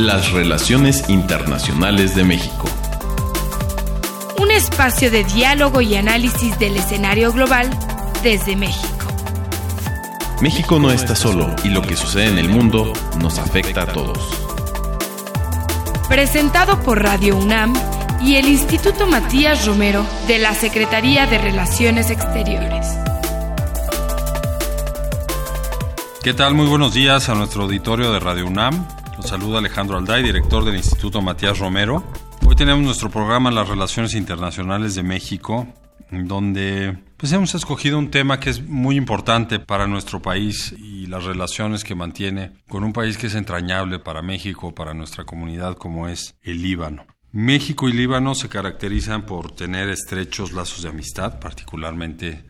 Las relaciones internacionales de México. Un espacio de diálogo y análisis del escenario global desde México. México no está solo y lo que sucede en el mundo nos afecta a todos. Presentado por Radio UNAM y el Instituto Matías Romero de la Secretaría de Relaciones Exteriores. ¿Qué tal? Muy buenos días a nuestro auditorio de Radio UNAM. Los saluda Alejandro Alday, director del Instituto Matías Romero. Hoy tenemos nuestro programa Las Relaciones Internacionales de México, donde pues hemos escogido un tema que es muy importante para nuestro país y las relaciones que mantiene con un país que es entrañable para México, para nuestra comunidad como es el Líbano. México y Líbano se caracterizan por tener estrechos lazos de amistad, particularmente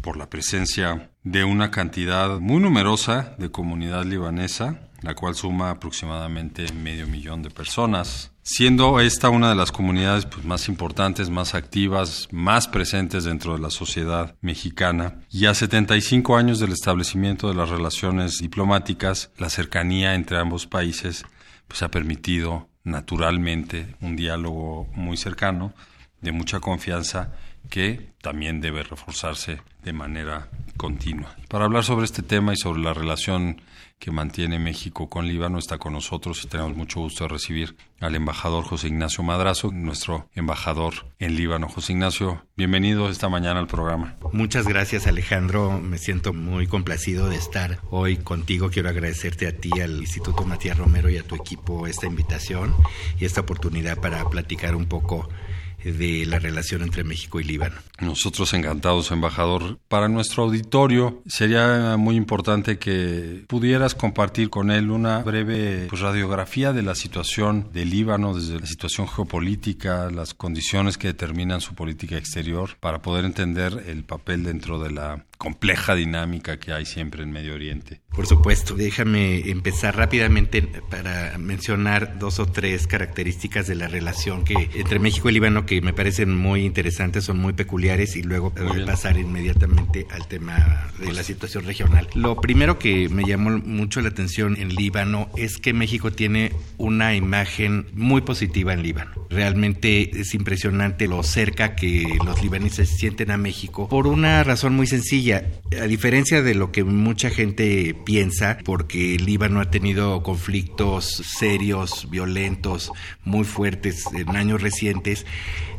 por la presencia de una cantidad muy numerosa de comunidad libanesa, la cual suma aproximadamente medio millón de personas, siendo esta una de las comunidades pues, más importantes, más activas, más presentes dentro de la sociedad mexicana. Y a 75 años del establecimiento de las relaciones diplomáticas, la cercanía entre ambos países pues, ha permitido naturalmente un diálogo muy cercano, de mucha confianza, que también debe reforzarse de manera continua. Para hablar sobre este tema y sobre la relación que mantiene México con Líbano está con nosotros y tenemos mucho gusto de recibir al embajador José Ignacio Madrazo, nuestro embajador en Líbano. José Ignacio, bienvenido esta mañana al programa. Muchas gracias Alejandro, me siento muy complacido de estar hoy contigo. Quiero agradecerte a ti, al Instituto Matías Romero y a tu equipo esta invitación y esta oportunidad para platicar un poco de la relación entre México y Líbano. Nosotros encantados, embajador. Para nuestro auditorio sería muy importante que pudieras compartir con él una breve pues, radiografía de la situación de Líbano, desde la situación geopolítica, las condiciones que determinan su política exterior, para poder entender el papel dentro de la compleja dinámica que hay siempre en Medio Oriente. Por supuesto, déjame empezar rápidamente para mencionar dos o tres características de la relación que entre México y Líbano que me parecen muy interesantes, son muy peculiares y luego pasar inmediatamente al tema de la situación regional. Lo primero que me llamó mucho la atención en Líbano es que México tiene una imagen muy positiva en Líbano. Realmente es impresionante lo cerca que los libaneses sienten a México por una razón muy sencilla a diferencia de lo que mucha gente piensa, porque Líbano ha tenido conflictos serios, violentos, muy fuertes en años recientes,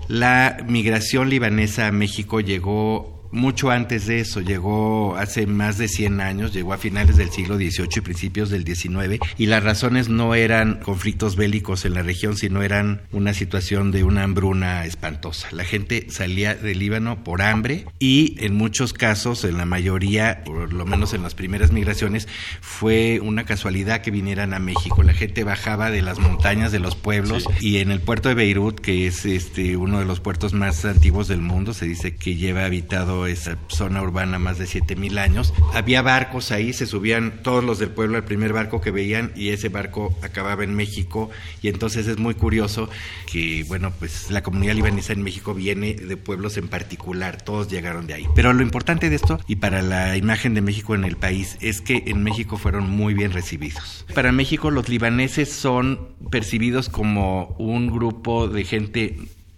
la migración libanesa a México llegó mucho antes de eso, llegó hace más de 100 años, llegó a finales del siglo XVIII y principios del XIX, y las razones no eran conflictos bélicos en la región, sino eran una situación de una hambruna espantosa. La gente salía del Líbano por hambre y en muchos casos, en la mayoría, por lo menos en las primeras migraciones, fue una casualidad que vinieran a México. La gente bajaba de las montañas de los pueblos y en el puerto de Beirut, que es este uno de los puertos más antiguos del mundo, se dice que lleva habitado esa zona urbana más de 7000 años. Había barcos ahí, se subían todos los del pueblo al primer barco que veían y ese barco acababa en México y entonces es muy curioso que bueno, pues la comunidad libanesa en México viene de pueblos en particular, todos llegaron de ahí. Pero lo importante de esto y para la imagen de México en el país es que en México fueron muy bien recibidos. Para México los libaneses son percibidos como un grupo de gente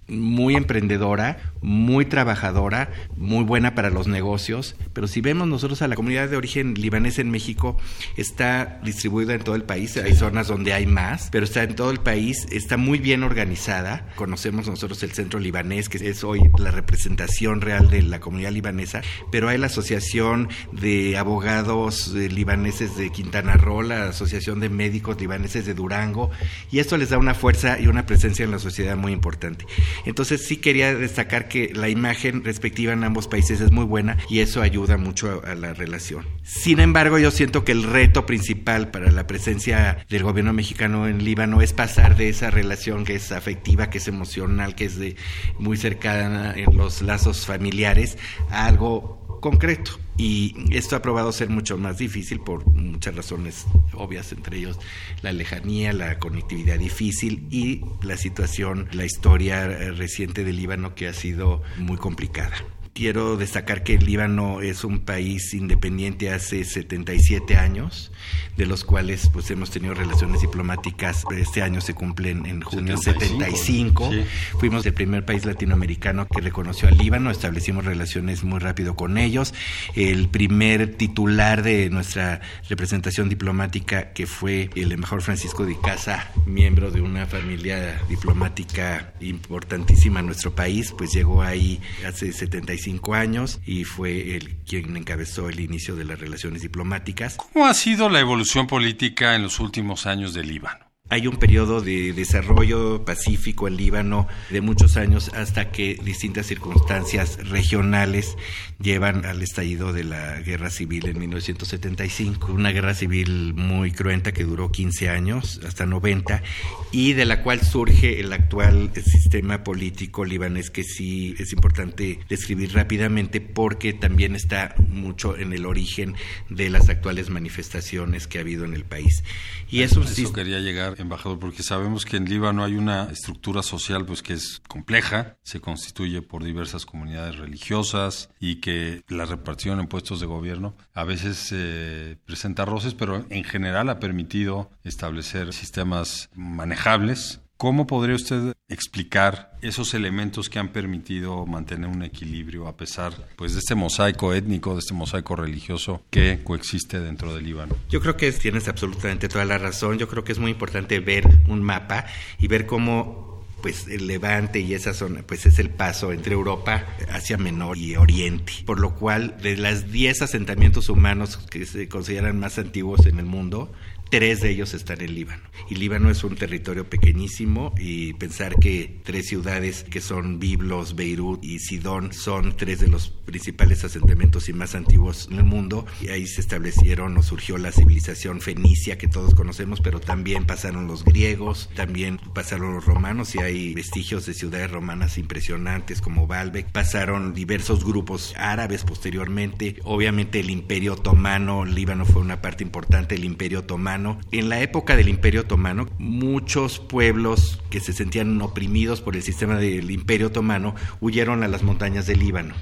muy emprendedora, muy trabajadora, muy buena para los negocios, pero si vemos nosotros a la comunidad de origen libanés en México, está distribuida en todo el país, hay zonas donde hay más, pero está en todo el país, está muy bien organizada, conocemos nosotros el Centro Libanés, que es hoy la representación real de la comunidad libanesa, pero hay la Asociación de Abogados eh, Libaneses de Quintana Roo, la Asociación de Médicos Libaneses de Durango, y esto les da una fuerza y una presencia en la sociedad muy importante. Entonces sí quería destacar que la imagen respectiva en ambos países es muy buena y eso ayuda mucho a, la relación. Sin embargo, yo siento que el reto principal para la presencia del gobierno mexicano en Líbano es pasar de esa relación que es afectiva, que es emocional, que es de muy cercana en los lazos familiares, a algo concreto. Y esto ha probado ser mucho más difícil por muchas razones obvias, entre ellos la lejanía, la conectividad difícil y la situación, la historia reciente del Líbano que ha sido muy complicada quiero destacar que el Líbano es un país independiente hace 77 años, de los cuales pues hemos tenido relaciones diplomáticas. Este año se cumplen en junio 75. Fuimos el primer país latinoamericano que reconoció al Líbano, establecimos relaciones muy rápido con ellos. El primer titular de nuestra representación diplomática, que fue el embajador Francisco de Casa, miembro de una familia diplomática importantísima en nuestro país, pues llegó ahí hace 75 años y fue el quien encabezó el inicio de las relaciones diplomáticas. ¿Cómo ha sido la evolución política en los últimos años del Líbano? Hay un periodo de desarrollo pacífico en Líbano de muchos años hasta que distintas circunstancias regionales llevan al estallido de la guerra civil en 1975, una guerra civil muy cruenta que duró 15 años, hasta 90, y de la cual surge el actual sistema político libanés que sí es importante describir rápidamente porque también está mucho en el origen de las actuales manifestaciones que ha habido en el país. Y eso, eso quería llegar embajador, porque sabemos que en Líbano hay una estructura social pues que es compleja, se constituye por diversas comunidades religiosas y que la repartición en puestos de gobierno a veces eh, presenta roces, pero en general ha permitido establecer sistemas manejables ¿Cómo podría usted explicar esos elementos que han permitido mantener un equilibrio a pesar pues, de este mosaico étnico, de este mosaico religioso que coexiste dentro del Líbano? Yo creo que tienes absolutamente toda la razón. Yo creo que es muy importante ver un mapa y ver cómo pues el Levante y esa zona pues es el paso entre Europa hacia Menor y Oriente, por lo cual de las 10 asentamientos humanos que se consideran más antiguos en el mundo, Tres de ellos están en Líbano. Y Líbano es un territorio pequeñísimo y pensar que tres ciudades que son Biblos, Beirut y Sidón son tres de los principales asentamientos y más antiguos en el mundo. Y ahí se establecieron o surgió la civilización fenicia que todos conocemos, pero también pasaron los griegos, también pasaron los romanos y hay vestigios de ciudades romanas impresionantes como Baalbek. Pasaron diversos grupos árabes posteriormente. Obviamente el imperio otomano, Líbano fue una parte importante del imperio otomano en la época del Imperio Otomano, muchos pueblos que se sentían oprimidos por el sistema del Imperio Otomano huyeron a las montañas del Líbano.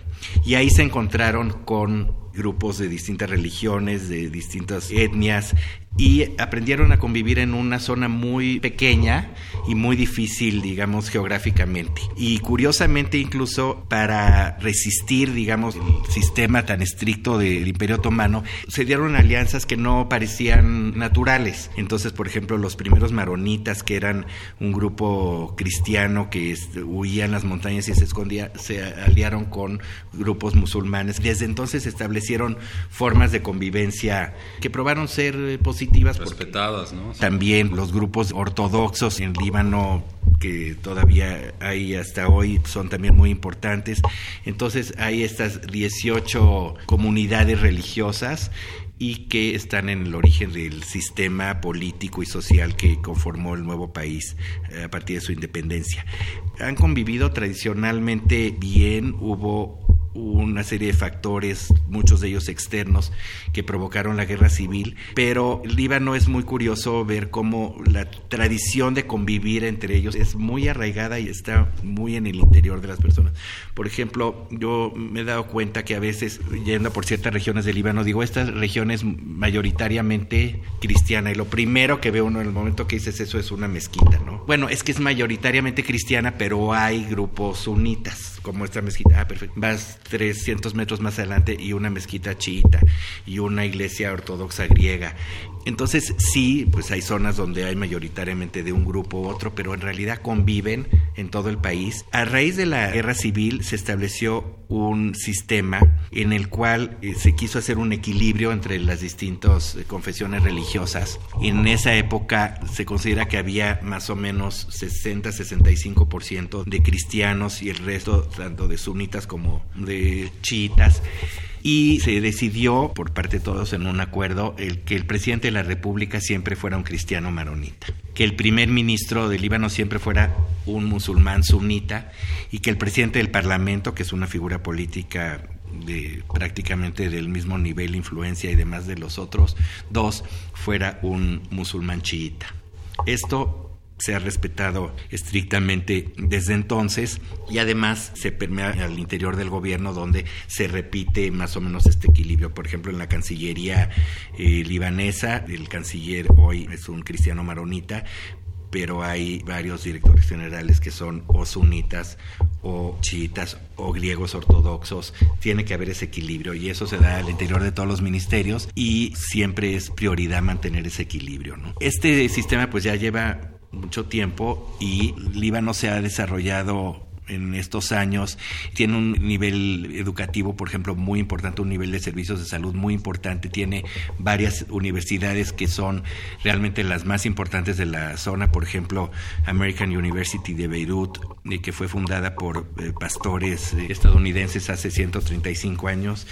Y ahí se encontraron con grupos de distintas religiones, de distintas etnias, y aprendieron a convivir en una zona muy pequeña y muy difícil, digamos, geográficamente. Y curiosamente, incluso para resistir, digamos, el sistema tan estricto del Imperio Otomano, se dieron alianzas que no parecían naturales. Entonces, por ejemplo, los primeros maronitas, que eran un grupo cristiano que huía en las montañas y se escondía, se aliaron con grupos musulmanes. Desde entonces establecieron formas de convivencia que probaron ser positivas Respetadas, ¿no? También los grupos ortodoxos en Líbano que todavía hay hasta hoy son también muy importantes. Entonces hay estas 18 comunidades religiosas y que están en el origen del sistema político y social que conformó el nuevo país eh, a partir de su independencia. Han convivido tradicionalmente bien, hubo una serie de factores, muchos de ellos externos, que provocaron la guerra civil, pero Líbano es muy curioso ver cómo la tradición de convivir entre ellos es muy arraigada y está muy en el interior de las personas. Por ejemplo, yo me he dado cuenta que a veces, yendo por ciertas regiones del Líbano, digo, esta región es mayoritariamente cristiana, y lo primero que ve uno en el momento que dices eso es una mezquita, ¿no? Bueno, es que es mayoritariamente cristiana, pero hay grupos sunitas, como esta mezquita. Ah, perfecto. Vas 300 metros más adelante y una mezquita chiita y una iglesia ortodoxa griega. Entonces sí, pues hay zonas donde hay mayoritariamente de un grupo u otro, pero en realidad conviven en todo el país. A raíz de la guerra civil se estableció un sistema en el cual eh, se quiso hacer un equilibrio entre las distintas eh, confesiones religiosas. En esa época se considera que había más o menos 60-65% de cristianos y el resto tanto de sunitas como de chiitas y se decidió por parte de todos en un acuerdo el que el presidente de la República siempre fuera un cristiano maronita, que el primer ministro del Líbano siempre fuera un musulmán sunita y que el presidente del Parlamento, que es una figura política de prácticamente del mismo nivel, influencia y demás de los otros dos, fuera un musulmán chiita. Esto se ha respetado estrictamente desde entonces y además se permea al interior del gobierno donde se repite más o menos este equilibrio. Por ejemplo, en la Cancillería eh, libanesa, el canciller hoy es un cristiano maronita, pero hay varios directores generales que son o sunitas o chiitas o griegos ortodoxos. Tiene que haber ese equilibrio y eso se da al interior de todos los ministerios y siempre es prioridad mantener ese equilibrio. Este sistema pues ya lleva mucho tiempo y Líbano se ha desarrollado en estos años, tiene un nivel educativo, por ejemplo, muy importante, un nivel de servicios de salud muy importante, tiene varias universidades que son realmente las más importantes de la zona, por ejemplo, American University de Beirut, eh, que fue fundada por eh, pastores eh, estadounidenses hace 135 años,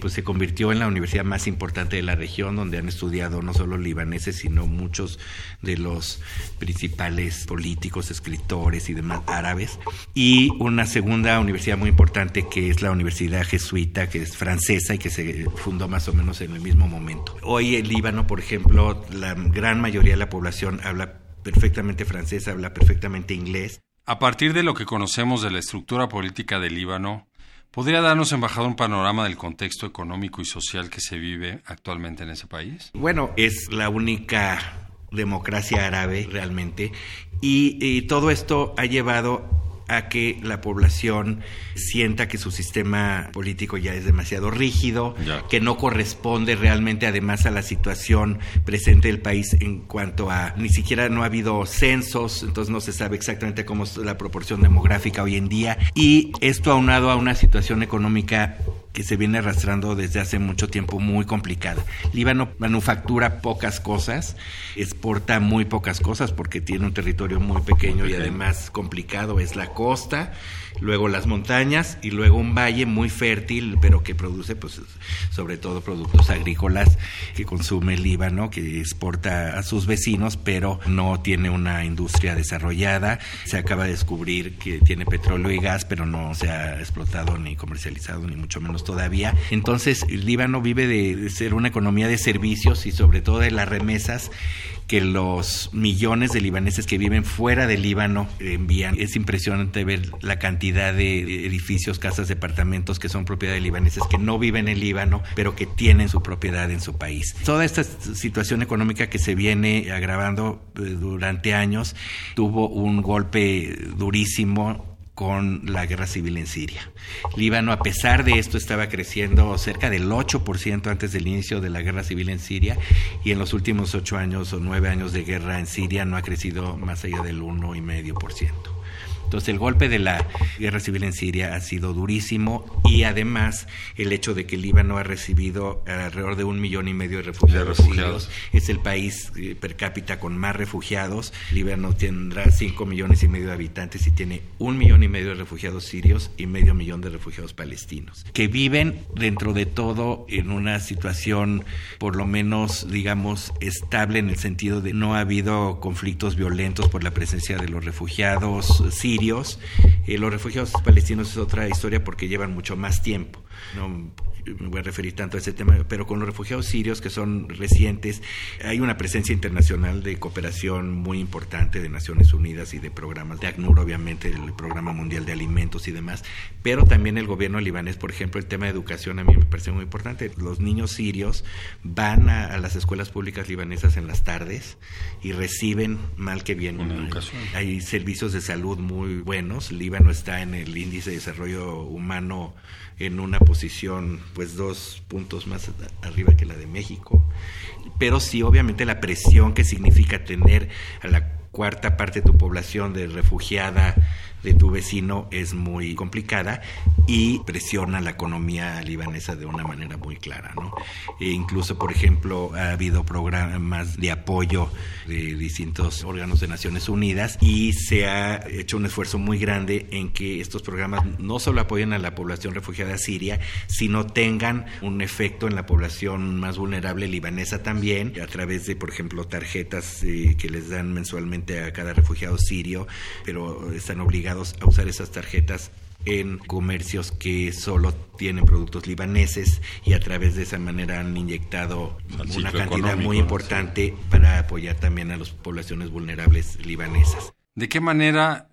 pues se convirtió en la universidad más importante de la región, donde han estudiado no solo libaneses, sino muchos de los principales políticos, escritores y demás árabes. Y y una segunda universidad muy importante que es la Universidad Jesuita, que es francesa y que se fundó más o menos en el mismo momento. Hoy en Líbano, por ejemplo, la gran mayoría de la población habla perfectamente francés, habla perfectamente inglés. A partir de lo que conocemos de la estructura política del Líbano, ¿podría darnos, embajador, un panorama del contexto económico y social que se vive actualmente en ese país? Bueno, es la única democracia árabe realmente y, y todo esto ha llevado a que la población sienta que su sistema político ya es demasiado rígido, que no corresponde realmente además a la situación presente del país en cuanto a ni siquiera no ha habido censos, entonces no se sabe exactamente cómo es la proporción demográfica hoy en día. Y esto aunado a una situación económica que se viene arrastrando desde hace mucho tiempo muy complicada. Líbano manufactura pocas cosas, exporta muy pocas cosas porque tiene un territorio muy pequeño y además complicado, es la costa luego las montañas y luego un valle muy fértil, pero que produce pues sobre todo productos agrícolas que consume el Líbano, que exporta a sus vecinos, pero no tiene una industria desarrollada. Se acaba de descubrir que tiene petróleo y gas, pero no se ha explotado ni comercializado, ni mucho menos todavía. Entonces, el Líbano vive de, ser una economía de servicios y sobre todo de las remesas que los millones de libaneses que viven fuera del Líbano envían. Es impresionante ver la cantidad de edificios, casas, departamentos que son propiedad de libaneses que no viven en Líbano, pero que tienen su propiedad en su país. Toda esta situación económica que se viene agravando eh, durante años tuvo un golpe durísimo con la guerra civil en Siria. Líbano, a pesar de esto, estaba creciendo cerca del 8% antes del inicio de la guerra civil en Siria y en los últimos ocho años o nueve años de guerra en Siria no ha crecido más allá del 1,5%. Entonces el golpe de la guerra civil en Siria ha sido durísimo y además el hecho de que Líbano ha recibido alrededor de un millón y medio de refugiados, sirios es el país eh, per cápita con más refugiados. Líbano tendrá cinco millones y medio de habitantes y tiene un millón y medio de refugiados sirios y medio millón de refugiados palestinos que viven dentro de todo en una situación por lo menos digamos estable en el sentido de no ha habido conflictos violentos por la presencia de los refugiados. Sirios eh, los refugiados palestinos es otra historia porque llevan mucho más tiempo. No, me voy a referir tanto a ese tema, pero con los refugiados sirios que son recientes, hay una presencia internacional de cooperación muy importante de Naciones Unidas y de programas de ACNUR, obviamente, el Programa Mundial de Alimentos y demás, pero también el gobierno libanés, por ejemplo, el tema de educación a mí me parece muy importante. Los niños sirios van a, las escuelas públicas libanesas en las tardes y reciben mal que bien. educación. Hay servicios de salud muy buenos. Líbano está en el índice de desarrollo humano en una posición pues dos puntos más arriba que la de México. Pero sí, obviamente la presión que significa tener a la cuarta parte de tu población de refugiada de tu vecino es muy complicada y presiona la economía libanesa de una manera muy clara. E incluso, por ejemplo, ha habido programas de apoyo de distintos órganos de Naciones Unidas y se ha hecho un esfuerzo muy grande en que estos programas no solo apoyen a la población refugiada siria, sino tengan un efecto en la población más vulnerable libanesa también, a través de, por ejemplo, tarjetas eh, que les dan mensualmente a cada refugiado sirio, pero están obligados a usar esas tarjetas en comercios que solo tienen productos libaneses y a través de esa manera han inyectado una cantidad muy importante para apoyar también a las poblaciones vulnerables libanesas. ¿De qué manera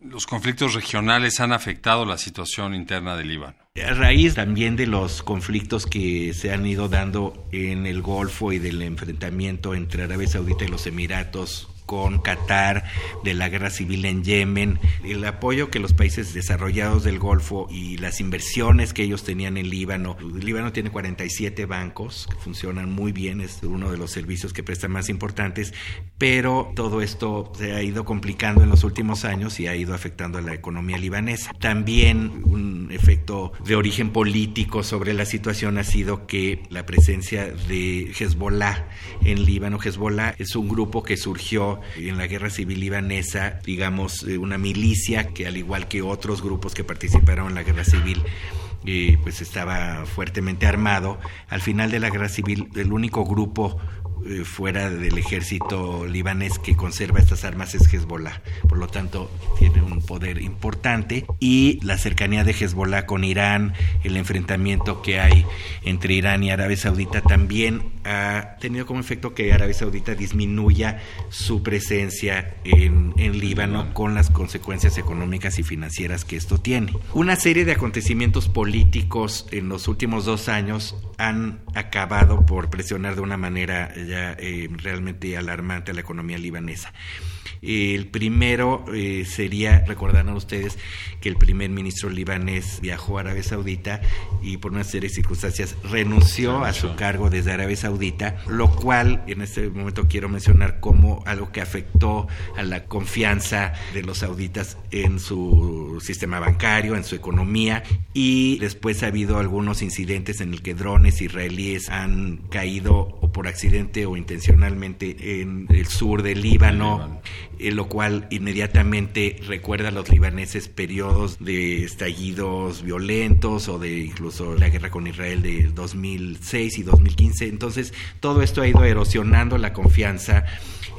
los conflictos regionales han afectado la situación interna del Líbano? A raíz también de los conflictos que se han ido dando en el Golfo y del enfrentamiento entre Arabia Saudita y los Emiratos con Qatar, de la guerra civil en Yemen, el apoyo que los países desarrollados del Golfo y las inversiones que ellos tenían en Líbano. El Líbano tiene 47 bancos que funcionan muy bien, es uno de los servicios que prestan más importantes, pero todo esto se ha ido complicando en los últimos años y ha ido afectando a la economía libanesa. También un efecto de origen político sobre la situación ha sido que la presencia de Hezbollah en Líbano, Hezbollah es un grupo que surgió en la guerra civil libanesa, digamos, eh, una milicia que al igual que otros grupos que participaron en la guerra civil, eh, pues estaba fuertemente armado. Al final de la guerra civil, el único grupo eh, fuera del ejército libanés que conserva estas armas es Hezbollah. Por lo tanto, tiene un poder importante y la cercanía de Hezbollah con Irán, el enfrentamiento que hay entre Irán y Arabia Saudita también ha tenido como efecto que Arabia Saudita disminuya su presencia en, en Líbano con las consecuencias económicas y financieras que esto tiene. Una serie de acontecimientos políticos en los últimos dos años han acabado por presionar de una manera ya eh, realmente alarmante a la economía libanesa. El primero eh, sería, recordarán ustedes que el primer ministro libanés viajó a Arabia Saudita y por una serie de circunstancias renunció a su cargo desde Arabia Saudita, lo cual en este momento quiero mencionar como algo que afectó a la confianza de los sauditas en su sistema bancario, en su economía y después ha habido algunos incidentes en el que drones israelíes han caído o por accidente o intencionalmente en el sur del Líbano en lo cual inmediatamente recuerda a los libaneses periodos de estallidos violentos o de incluso la guerra con Israel de 2006 y 2015. Entonces, todo esto ha ido erosionando la confianza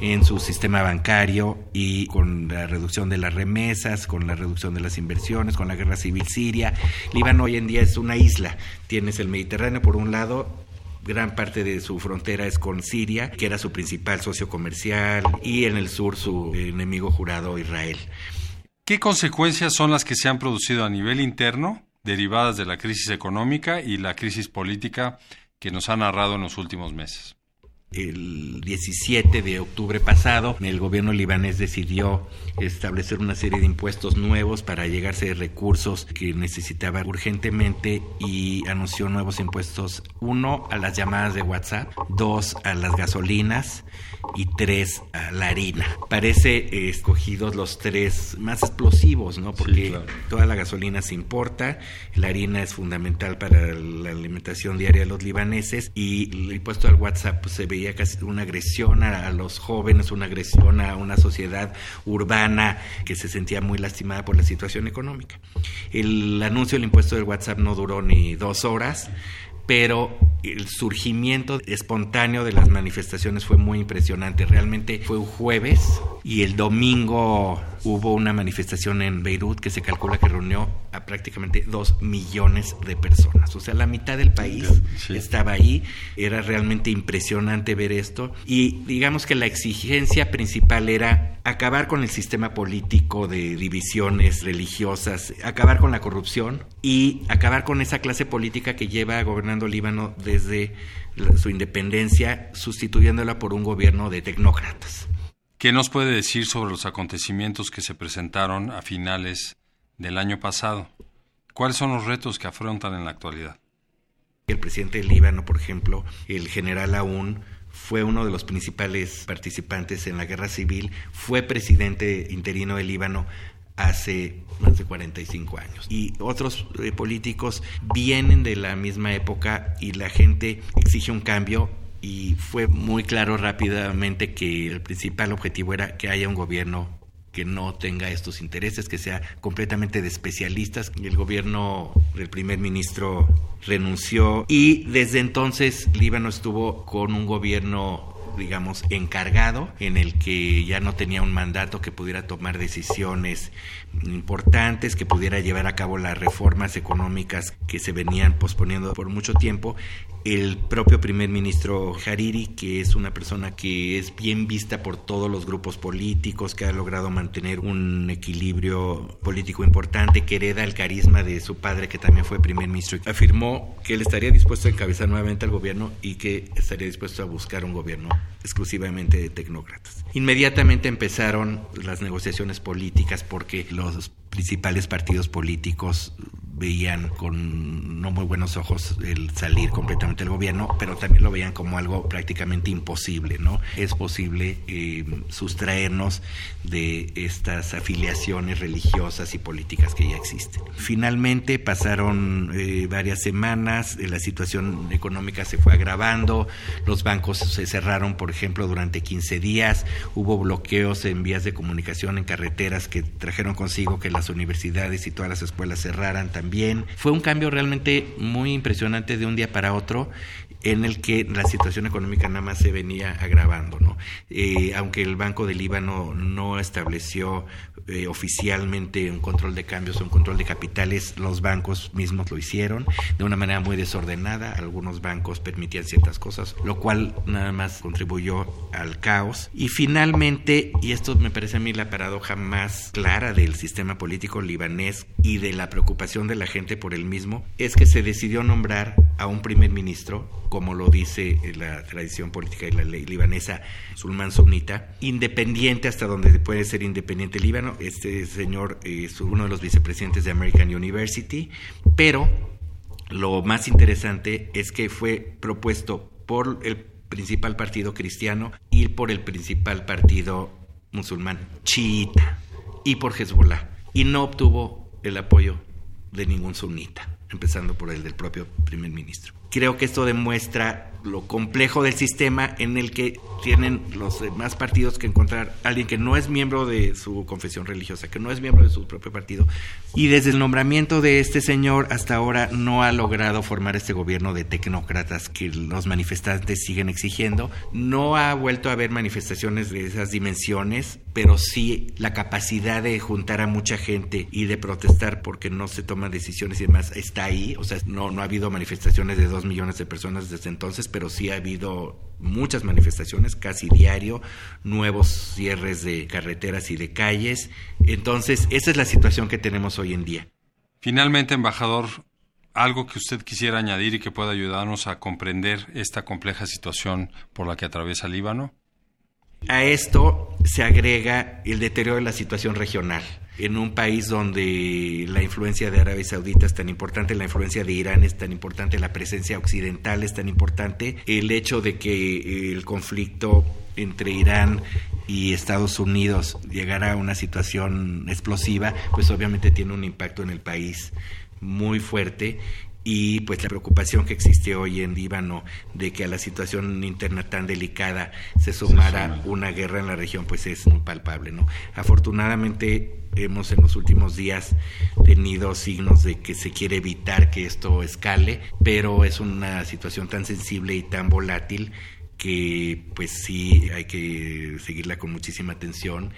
en su sistema bancario y con la reducción de las remesas, con la reducción de las inversiones, con la guerra civil siria. Líbano hoy en día es una isla. Tienes el Mediterráneo por un lado, gran parte de su frontera es con Siria, que era su principal socio comercial, y en el sur su enemigo jurado Israel. ¿Qué consecuencias son las que se han producido a nivel interno, derivadas de la crisis económica y la crisis política que nos ha narrado en los últimos meses? El 17 de octubre pasado, el gobierno libanés decidió establecer una serie de impuestos nuevos para llegarse de recursos que necesitaba urgentemente y anunció nuevos impuestos, uno a las llamadas de WhatsApp, dos a las gasolinas y tres a la harina. Parece eh, escogidos los tres más explosivos, ¿no? Porque toda la gasolina se importa, la harina es fundamental para la alimentación diaria de los libaneses y el impuesto al WhatsApp pues, se ve casi una agresión a, los jóvenes, una agresión a una sociedad urbana que se sentía muy lastimada por la situación económica. El anuncio del impuesto del WhatsApp no duró ni dos horas pero el surgimiento espontáneo de las manifestaciones fue muy impresionante. Realmente fue un jueves y el domingo hubo una manifestación en Beirut que se calcula que reunió a prácticamente dos millones de personas. O sea, la mitad del país estaba ahí. Era realmente impresionante ver esto. Y digamos que la exigencia principal era acabar con el sistema político de divisiones religiosas, acabar con la corrupción y acabar con esa clase política que lleva gobernando Líbano desde su independencia, sustituyéndola por un gobierno de tecnócratas. ¿Qué nos puede decir sobre los acontecimientos que se presentaron a finales del año pasado? ¿Cuáles son los retos que afrontan en la actualidad? El presidente del Líbano, por ejemplo, el general Aoun, fue uno de los principales participantes en la guerra civil, fue presidente interino del Líbano hace más de 45 años. Y otros eh, políticos vienen de la misma época y la gente exige un cambio y fue muy claro rápidamente que el principal objetivo era que haya un gobierno que no tenga estos intereses, que sea completamente de especialistas. El gobierno del primer ministro renunció y desde entonces Líbano estuvo con un gobierno digamos, encargado, en el que ya no tenía un mandato que pudiera tomar decisiones importantes, que pudiera llevar a cabo las reformas económicas que se venían posponiendo por mucho tiempo. El propio primer ministro Hariri, que es una persona que es bien vista por todos los grupos políticos, que ha logrado mantener un equilibrio político importante, que hereda el carisma de su padre, que también fue primer ministro, afirmó que él estaría dispuesto a encabezar nuevamente al gobierno y que estaría dispuesto a buscar un gobierno exclusivamente de tecnócratas. Inmediatamente empezaron las negociaciones políticas porque los principales partidos políticos veían con no muy buenos ojos el salir completamente del gobierno, pero también lo veían como algo prácticamente imposible, ¿no? Es posible eh, sustraernos de estas afiliaciones religiosas y políticas que ya existen. Finalmente pasaron eh, varias semanas, eh, la situación económica se fue agravando, los bancos se cerraron, por ejemplo, durante 15 días, hubo bloqueos en vías de comunicación, en carreteras que trajeron consigo que las universidades y todas las escuelas cerraran también Fue un cambio realmente muy impresionante de un día para otro en el que la situación económica nada más se venía agravando. ¿no? Eh, aunque el Banco del Líbano no estableció eh, oficialmente un control de cambios un control de capitales, los bancos mismos lo hicieron de una manera muy desordenada. Algunos bancos permitían ciertas cosas, lo cual nada más contribuyó al caos. Y finalmente, y esto me parece a mí la paradoja más clara del sistema político libanés y de la preocupación de la gente por el mismo, es que se decidió nombrar a un primer ministro como lo dice la tradición política y la ley libanesa, sulmán sunita, independiente hasta donde puede ser independiente Líbano. Este señor es uno de los vicepresidentes de American University, pero lo más interesante es que fue propuesto por el principal partido cristiano y por el principal partido musulmán chiita y por Hezbollah y no obtuvo el apoyo de ningún sunita, empezando por el del propio primer ministro. Creo que esto demuestra lo complejo del sistema en el que tienen los demás partidos que encontrar alguien que no es miembro de su confesión religiosa, que no es miembro de su propio partido. Y desde el nombramiento de este señor hasta ahora no ha logrado formar este gobierno de tecnócratas que los manifestantes siguen exigiendo. No ha vuelto a haber manifestaciones de esas dimensiones, pero sí la capacidad de juntar a mucha gente y de protestar porque no se toman decisiones y demás está ahí. O sea, no, no ha habido manifestaciones de dos millones de personas desde entonces pero sí ha habido muchas manifestaciones, casi diario, nuevos cierres de carreteras y de calles. Entonces, esa es la situación que tenemos hoy en día. Finalmente, embajador, algo que usted quisiera añadir y que pueda ayudarnos a comprender esta compleja situación por la que atraviesa Líbano. A esto se agrega el deterioro de la situación regional en un país donde la influencia de Arabia Saudita es tan importante, la influencia de Irán es tan importante, la presencia occidental es tan importante, el hecho de que el conflicto entre Irán y Estados Unidos llegara a una situación explosiva, pues obviamente tiene un impacto en el país muy fuerte y pues la preocupación que existe hoy en Líbano de que a la situación interna tan delicada se sumara una guerra en la región pues es muy palpable no afortunadamente hemos en los últimos días tenido signos de que se quiere evitar que esto escale pero es una situación tan sensible y tan volátil que pues sí hay que seguirla con muchísima atención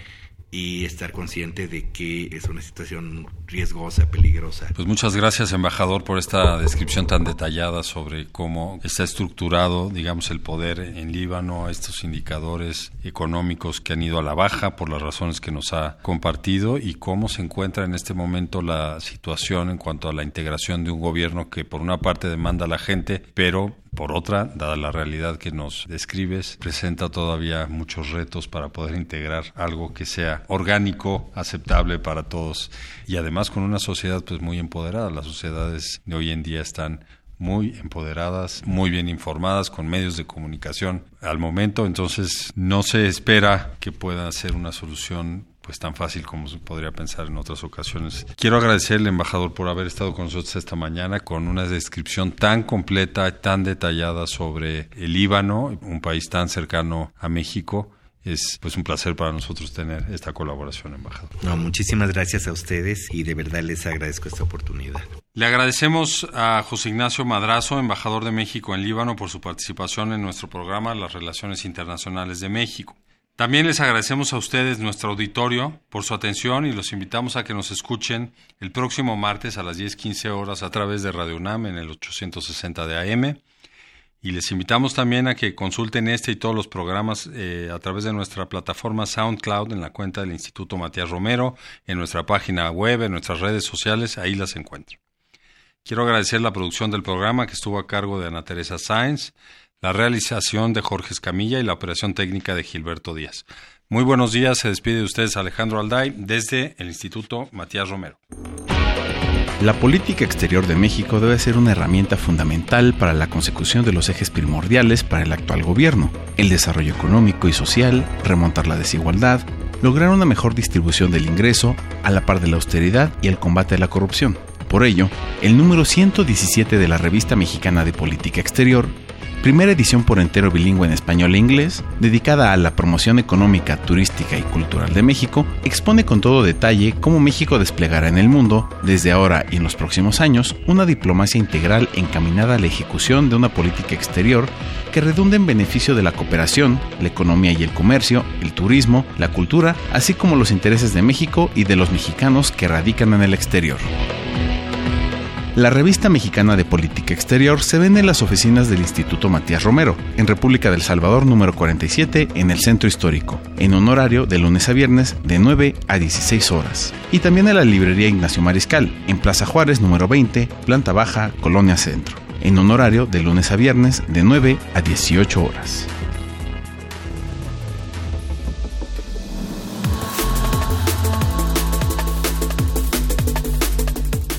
y estar consciente de que es una situación riesgosa, peligrosa. Pues muchas gracias, embajador, por esta descripción tan detallada sobre cómo está estructurado, digamos, el poder en Líbano, estos indicadores económicos que han ido a la baja por las razones que nos ha compartido y cómo se encuentra en este momento la situación en cuanto a la integración de un gobierno que por una parte demanda a la gente, pero por otra, dada la realidad que nos describes, presenta todavía muchos retos para poder integrar algo que sea orgánico, aceptable para todos y además con una sociedad pues muy empoderada. Las sociedades de hoy en día están muy empoderadas, muy bien informadas, con medios de comunicación al momento, entonces no se espera que pueda ser una solución pues tan fácil como se podría pensar en otras ocasiones. Quiero agradecerle, embajador, por haber estado con nosotros esta mañana con una descripción tan completa, tan detallada sobre el Líbano, un país tan cercano a México. Es pues un placer para nosotros tener esta colaboración, embajador. No, muchísimas gracias a ustedes y de verdad les agradezco esta oportunidad. Le agradecemos a José Ignacio Madrazo, embajador de México en Líbano, por su participación en nuestro programa Las Relaciones Internacionales de México. También les agradecemos a ustedes, nuestro auditorio, por su atención y los invitamos a que nos escuchen el próximo martes a las 10.15 horas a través de Radio UNAM en el 860 de AM. Y les invitamos también a que consulten este y todos los programas eh, a través de nuestra plataforma SoundCloud en la cuenta del Instituto Matías Romero, en nuestra página web, en nuestras redes sociales, ahí las encuentran. Quiero agradecer la producción del programa que estuvo a cargo de Ana Teresa Sáenz la realización de Jorge Escamilla y la operación técnica de Gilberto Díaz. Muy buenos días, se despide de ustedes Alejandro Alday desde el Instituto Matías Romero. La política exterior de México debe ser una herramienta fundamental para la consecución de los ejes primordiales para el actual gobierno, el desarrollo económico y social, remontar la desigualdad, lograr una mejor distribución del ingreso, a la par de la austeridad y el combate a la corrupción. Por ello, el número 117 de la Revista Mexicana de Política Exterior primera edición por entero bilingüe en español e inglés, dedicada a la promoción económica, turística y cultural de México, expone con todo detalle cómo México desplegará en el mundo, desde ahora y en los próximos años, una diplomacia integral encaminada a la ejecución de una política exterior que redunde en beneficio de la cooperación, la economía y el comercio, el turismo, la cultura, así como los intereses de México y de los mexicanos que radican en el exterior. La revista mexicana de política exterior se vende en las oficinas del Instituto Matías Romero, en República del Salvador número 47, en el Centro Histórico, en un horario de lunes a viernes de 9 a 16 horas. Y también en la librería Ignacio Mariscal, en Plaza Juárez número 20, planta baja, Colonia Centro, en un horario de lunes a viernes de 9 a 18 horas.